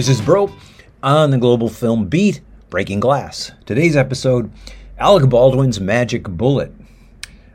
This is Broe on the Global Film Beat, Breaking Glass. Today's episode Alec Baldwin's Magic Bullet.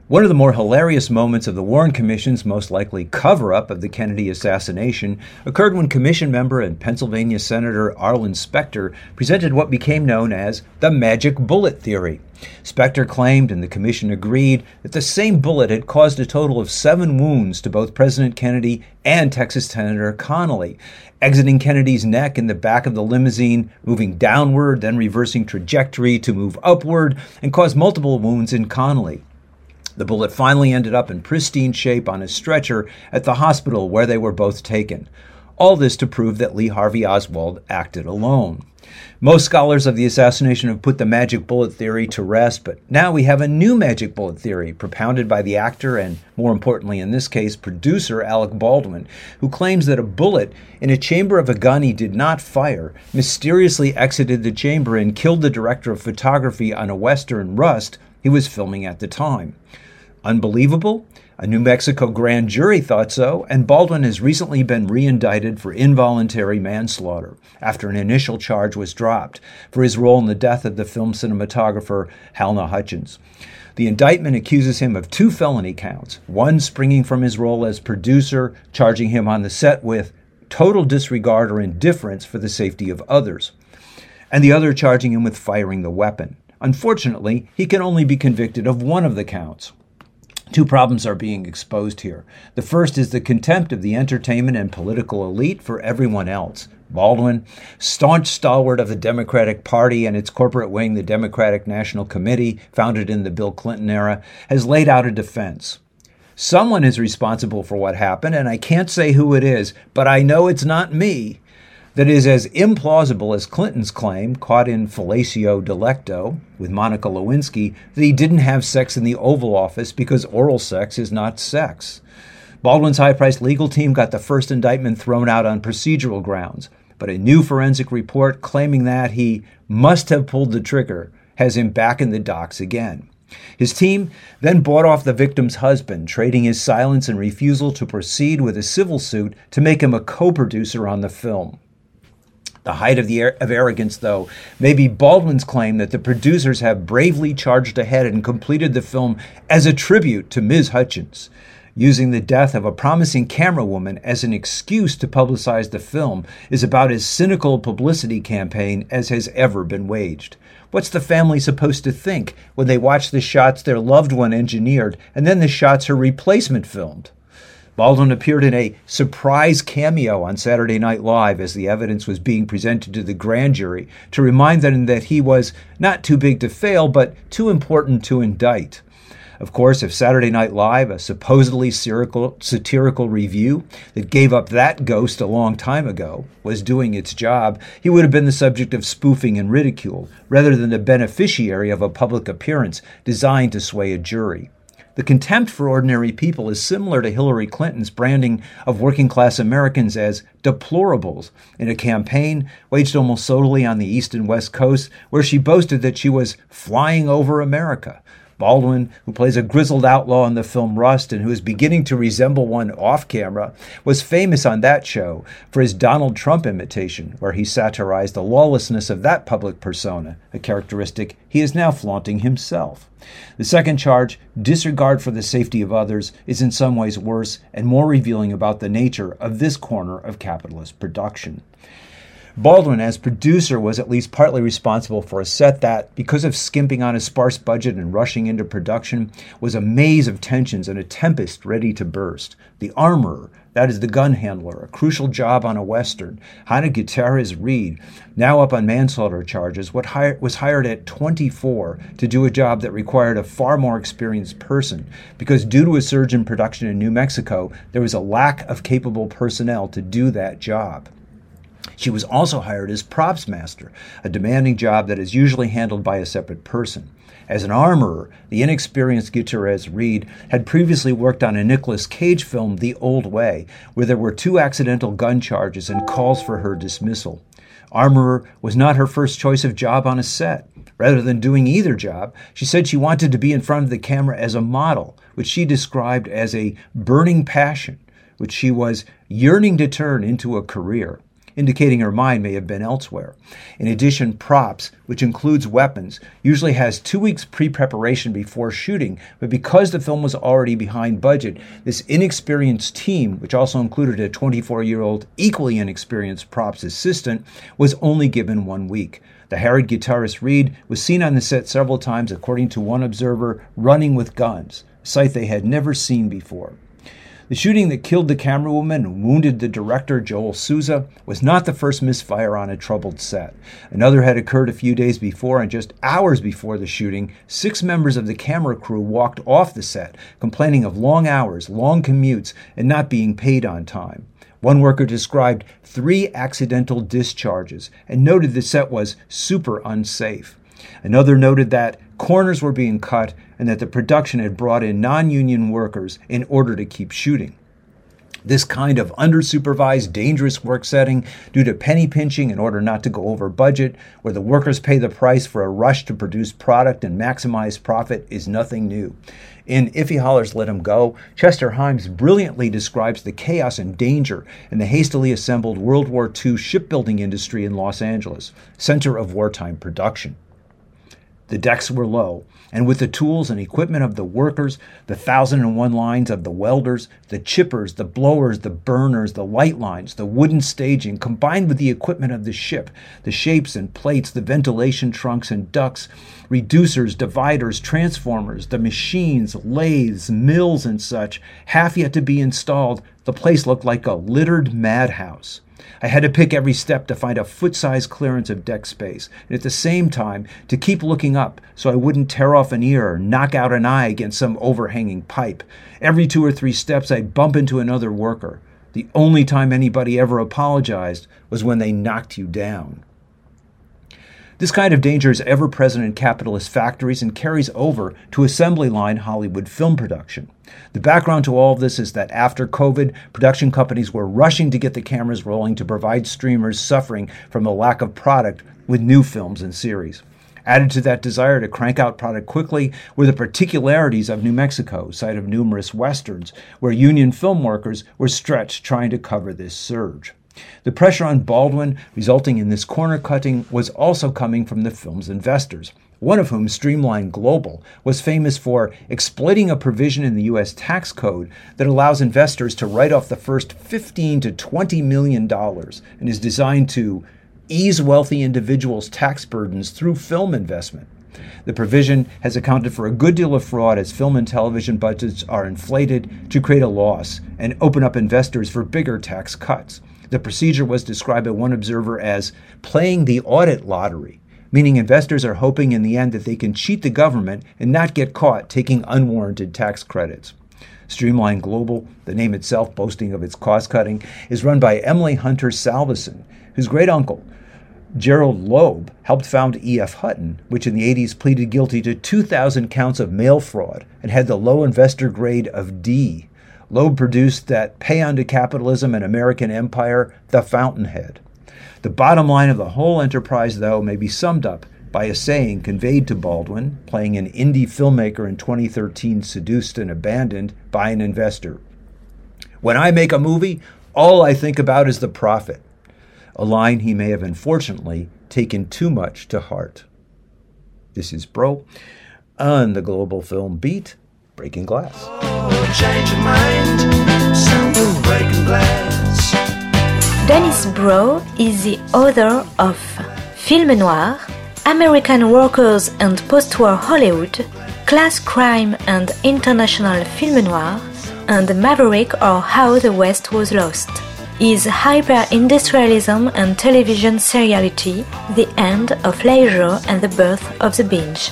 One of the more hilarious moments of the Warren Commission's most likely cover up of the Kennedy assassination occurred when Commission member and Pennsylvania Senator Arlen Specter presented what became known as the magic bullet theory. Specter claimed, and the Commission agreed, that the same bullet had caused a total of seven wounds to both President Kennedy and Texas Senator Connally, exiting Kennedy's neck in the back of the limousine, moving downward, then reversing trajectory to move upward, and cause multiple wounds in Connally. The bullet finally ended up in pristine shape on a stretcher at the hospital where they were both taken. All this to prove that Lee Harvey Oswald acted alone. Most scholars of the assassination have put the magic bullet theory to rest, but now we have a new magic bullet theory propounded by the actor and, more importantly in this case, producer Alec Baldwin, who claims that a bullet in a chamber of a gun he did not fire mysteriously exited the chamber and killed the director of photography on a Western Rust he was filming at the time. Unbelievable? A New Mexico grand jury thought so, and Baldwin has recently been reindicted for involuntary manslaughter after an initial charge was dropped for his role in the death of the film cinematographer Halyna Hutchins. The indictment accuses him of two felony counts, one springing from his role as producer, charging him on the set with total disregard or indifference for the safety of others, and the other charging him with firing the weapon. Unfortunately, he can only be convicted of one of the counts. Two problems are being exposed here. The first is the contempt of the entertainment and political elite for everyone else. Baldwin, staunch stalwart of the Democratic Party and its corporate wing, the Democratic National Committee, founded in the Bill Clinton era, has laid out a defense. Someone is responsible for what happened, and I can't say who it is, but I know it's not me that is as implausible as Clinton's claim, caught in fellatio delecto with Monica Lewinsky, that he didn't have sex in the Oval Office because oral sex is not sex. Baldwin's high priced legal team got the first indictment thrown out on procedural grounds, but a new forensic report claiming that he must have pulled the trigger has him back in the docks again. His team then bought off the victim's husband, trading his silence and refusal to proceed with a civil suit to make him a co producer on the film. The height of, the of arrogance, though, may be Baldwin's claim that the producers have bravely charged ahead and completed the film as a tribute to Ms. Hutchins, using the death of a promising camerawoman as an excuse to publicize the film is about as cynical a publicity campaign as has ever been waged. What's the family supposed to think when they watch the shots their loved one engineered and then the shots her replacement filmed? Baldwin appeared in a surprise cameo on Saturday Night Live as the evidence was being presented to the grand jury to remind them that he was not too big to fail, but too important to indict. Of course, if Saturday Night Live, a supposedly satirical, satirical review that gave up that ghost a long time ago, was doing its job, he would have been the subject of spoofing and ridicule, rather than the beneficiary of a public appearance designed to sway a jury. The contempt for ordinary people is similar to Hillary Clinton's branding of working class Americans as deplorables in a campaign waged almost solely on the East and West Coast, where she boasted that she was flying over America. Baldwin, who plays a grizzled outlaw in the film Rust and who is beginning to resemble one off camera, was famous on that show for his Donald Trump imitation, where he satirized the lawlessness of that public persona, a characteristic he is now flaunting himself. The second charge, disregard for the safety of others, is in some ways worse and more revealing about the nature of this corner of capitalist production. Baldwin, as producer, was at least partly responsible for a set that, because of skimping on a sparse budget and rushing into production, was a maze of tensions and a tempest ready to burst. The armorer, that is the gun handler, a crucial job on a Western. Hannah Gutierrez Reed, now up on manslaughter charges, was hired at 24 to do a job that required a far more experienced person because, due to a surge in production in New Mexico, there was a lack of capable personnel to do that job. She was also hired as props master, a demanding job that is usually handled by a separate person. As an armorer, the inexperienced Gutierrez Reed had previously worked on a Nicolas Cage film, The Old Way, where there were two accidental gun charges and calls for her dismissal. Armorer was not her first choice of job on a set. Rather than doing either job, she said she wanted to be in front of the camera as a model, which she described as a burning passion, which she was yearning to turn into a career indicating her mind may have been elsewhere. In addition, props, which includes weapons, usually has two weeks pre preparation before shooting, but because the film was already behind budget, this inexperienced team, which also included a 24 year old, equally inexperienced props assistant, was only given one week. The harried Gutierrez Reed was seen on the set several times, according to one observer, running with guns, a sight they had never seen before. The shooting that killed the camerawoman and wounded the director, Joel Souza, was not the first misfire on a troubled set. Another had occurred a few days before, and just hours before the shooting, six members of the camera crew walked off the set, complaining of long hours, long commutes, and not being paid on time. One worker described three accidental discharges and noted the set was super unsafe. Another noted that corners were being cut and that the production had brought in non union workers in order to keep shooting. This kind of undersupervised, dangerous work setting, due to penny pinching in order not to go over budget, where the workers pay the price for a rush to produce product and maximize profit, is nothing new. In If He Hollers, Let Him Go, Chester Himes brilliantly describes the chaos and danger in the hastily assembled World War II shipbuilding industry in Los Angeles, center of wartime production. The decks were low, and with the tools and equipment of the workers, the thousand and one lines of the welders, the chippers, the blowers, the burners, the light lines, the wooden staging, combined with the equipment of the ship, the shapes and plates, the ventilation trunks and ducts, reducers, dividers, transformers, the machines, lathes, mills, and such, half yet to be installed, the place looked like a littered madhouse. I had to pick every step to find a foot size clearance of deck space, and at the same time to keep looking up so I wouldn't tear off an ear or knock out an eye against some overhanging pipe. Every two or three steps, I'd bump into another worker. The only time anybody ever apologized was when they knocked you down. This kind of danger is ever present in capitalist factories and carries over to assembly line Hollywood film production. The background to all of this is that after COVID, production companies were rushing to get the cameras rolling to provide streamers suffering from a lack of product with new films and series. Added to that desire to crank out product quickly were the particularities of New Mexico, site of numerous westerns, where union film workers were stretched trying to cover this surge. The pressure on Baldwin resulting in this corner cutting was also coming from the film's investors, one of whom, Streamline Global, was famous for exploiting a provision in the U.S. tax code that allows investors to write off the first 15 to 20 million dollars and is designed to ease wealthy individuals' tax burdens through film investment. The provision has accounted for a good deal of fraud as film and television budgets are inflated to create a loss and open up investors for bigger tax cuts. The procedure was described by one observer as playing the audit lottery, meaning investors are hoping in the end that they can cheat the government and not get caught taking unwarranted tax credits. Streamline Global, the name itself boasting of its cost cutting, is run by Emily Hunter Salveson, whose great uncle, Gerald Loeb, helped found E.F. Hutton, which in the 80s pleaded guilty to 2,000 counts of mail fraud and had the low investor grade of D. Loeb produced that paean to capitalism and American empire, The Fountainhead. The bottom line of the whole enterprise, though, may be summed up by a saying conveyed to Baldwin, playing an indie filmmaker in 2013 seduced and abandoned by an investor. When I make a movie, all I think about is the profit. A line he may have unfortunately taken too much to heart. This is Broe on the Global Film Beat. Breaking Glass. Dennis Broe is the author of Film Noir, American Workers and Postwar Hollywood, Class Crime and International Film Noir, and Maverick or How the West Was Lost. Is hyper-industrialism and television seriality the end of leisure and the birth of the binge?